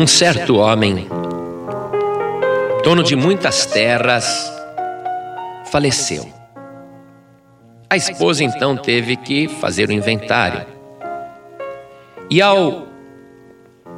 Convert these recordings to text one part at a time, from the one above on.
Um certo homem, dono de muitas terras, faleceu. A esposa então teve que fazer o inventário. E ao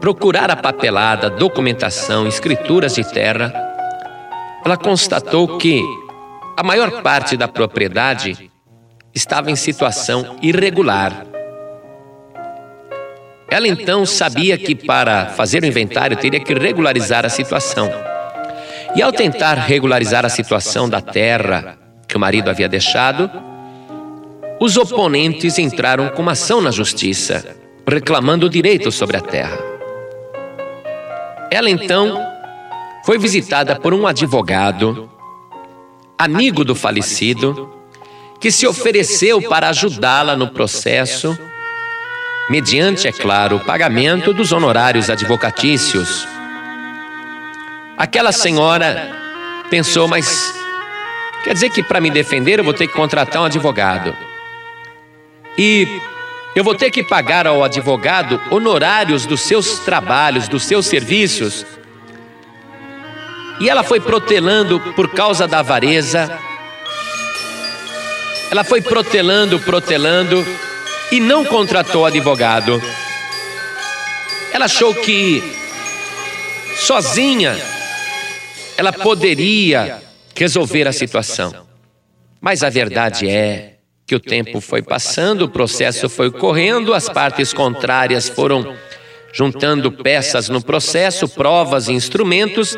procurar a papelada, documentação, escrituras de terra, ela constatou que a maior parte da propriedade estava em situação irregular. Ela então sabia que para fazer o inventário teria que regularizar a situação. E ao tentar regularizar a situação da terra que o marido havia deixado, os oponentes entraram com uma ação na justiça, reclamando o direito sobre a terra. Ela então foi visitada por um advogado, amigo do falecido, que se ofereceu para ajudá-la no processo mediante, é claro, o pagamento dos honorários advocatícios. Aquela senhora pensou, mas quer dizer que para me defender eu vou ter que contratar um advogado. E eu vou ter que pagar ao advogado honorários dos seus trabalhos, dos seus serviços. E ela foi protelando por causa da avareza. Ela foi protelando, protelando e não contratou advogado. Ela achou que sozinha ela poderia resolver a situação. Mas a verdade é que o tempo foi passando, o processo foi correndo, as partes contrárias foram juntando peças no processo, provas e instrumentos,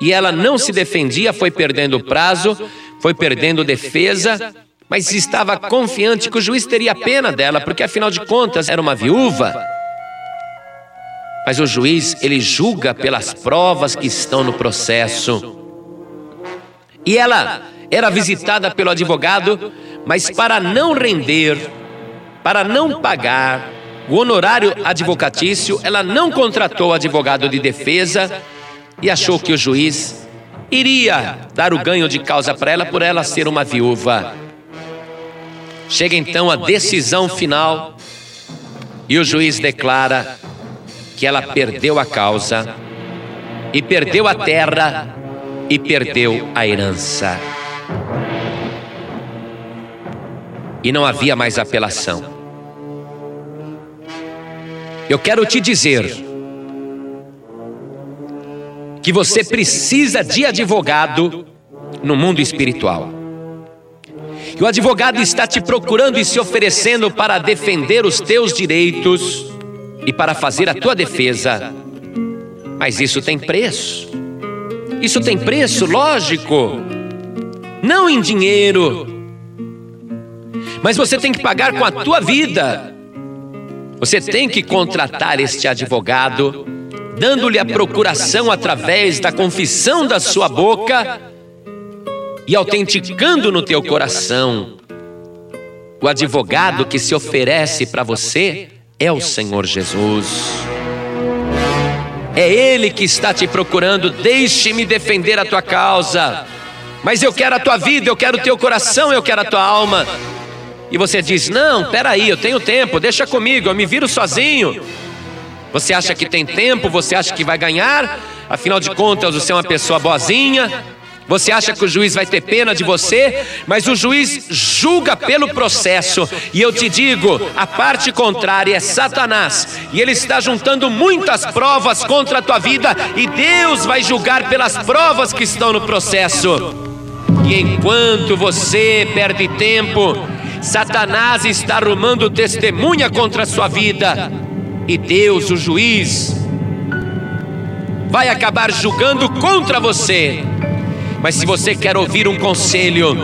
e ela não se defendia, foi perdendo prazo, foi perdendo defesa, mas estava confiante que o juiz teria pena dela, porque afinal de contas era uma viúva. Mas o juiz, ele julga pelas provas que estão no processo. E ela era visitada pelo advogado, mas para não render, para não pagar o honorário advocatício, ela não contratou advogado de defesa e achou que o juiz iria dar o ganho de causa para ela por ela ser uma viúva. Chega então a decisão final e o juiz declara que ela perdeu a causa, e perdeu a terra, e perdeu a herança. E não havia mais apelação. Eu quero te dizer que você precisa de advogado no mundo espiritual. E o advogado está te procurando e se oferecendo para defender os teus direitos e para fazer a tua defesa. Mas isso tem preço. Isso tem preço, lógico. Não em dinheiro. Mas você tem que pagar com a tua vida. Você tem que contratar este advogado, dando-lhe a procuração através da confissão da sua boca e autenticando no teu coração. O advogado que se oferece para você é o Senhor Jesus. É Ele que está te procurando. Deixe-me defender a tua causa. Mas eu quero a tua vida, eu quero o teu coração, eu quero a tua alma. E você diz: Não, peraí, eu tenho tempo, deixa comigo, eu me viro sozinho. Você acha que tem tempo, você acha que vai ganhar, afinal de contas você é uma pessoa boazinha, você acha que o juiz vai ter pena de você, mas o juiz julga pelo processo. E eu te digo, a parte contrária é Satanás, e ele está juntando muitas provas contra a tua vida, e Deus vai julgar pelas provas que estão no processo. E enquanto você perde tempo, Satanás está arrumando testemunha contra a sua vida, e Deus, o juiz, vai acabar julgando contra você. Mas se você quer ouvir um conselho,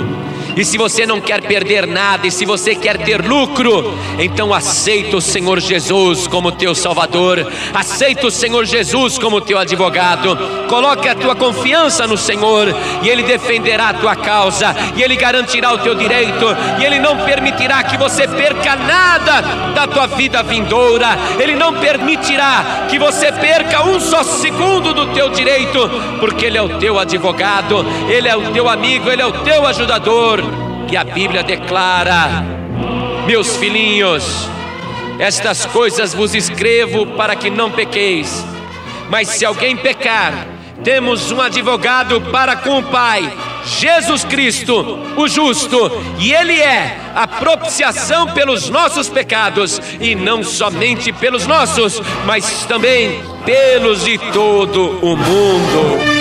e se você não quer perder nada, e se você quer ter lucro, então aceita o Senhor Jesus como teu Salvador, aceita o Senhor Jesus como teu advogado, coloque a tua confiança no Senhor, e Ele defenderá a tua causa, e Ele garantirá o teu direito, e Ele não permitirá que você perca nada da tua vida vindoura, Ele não permitirá que você perca um só segundo do teu direito, porque Ele é o teu advogado, Ele é o teu amigo, Ele é o teu ajudador que a Bíblia declara: Meus filhinhos, estas coisas vos escrevo para que não pequeis. Mas se alguém pecar, temos um advogado para com o Pai, Jesus Cristo, o justo, e Ele é a propiciação pelos nossos pecados, e não somente pelos nossos, mas também pelos de todo o mundo.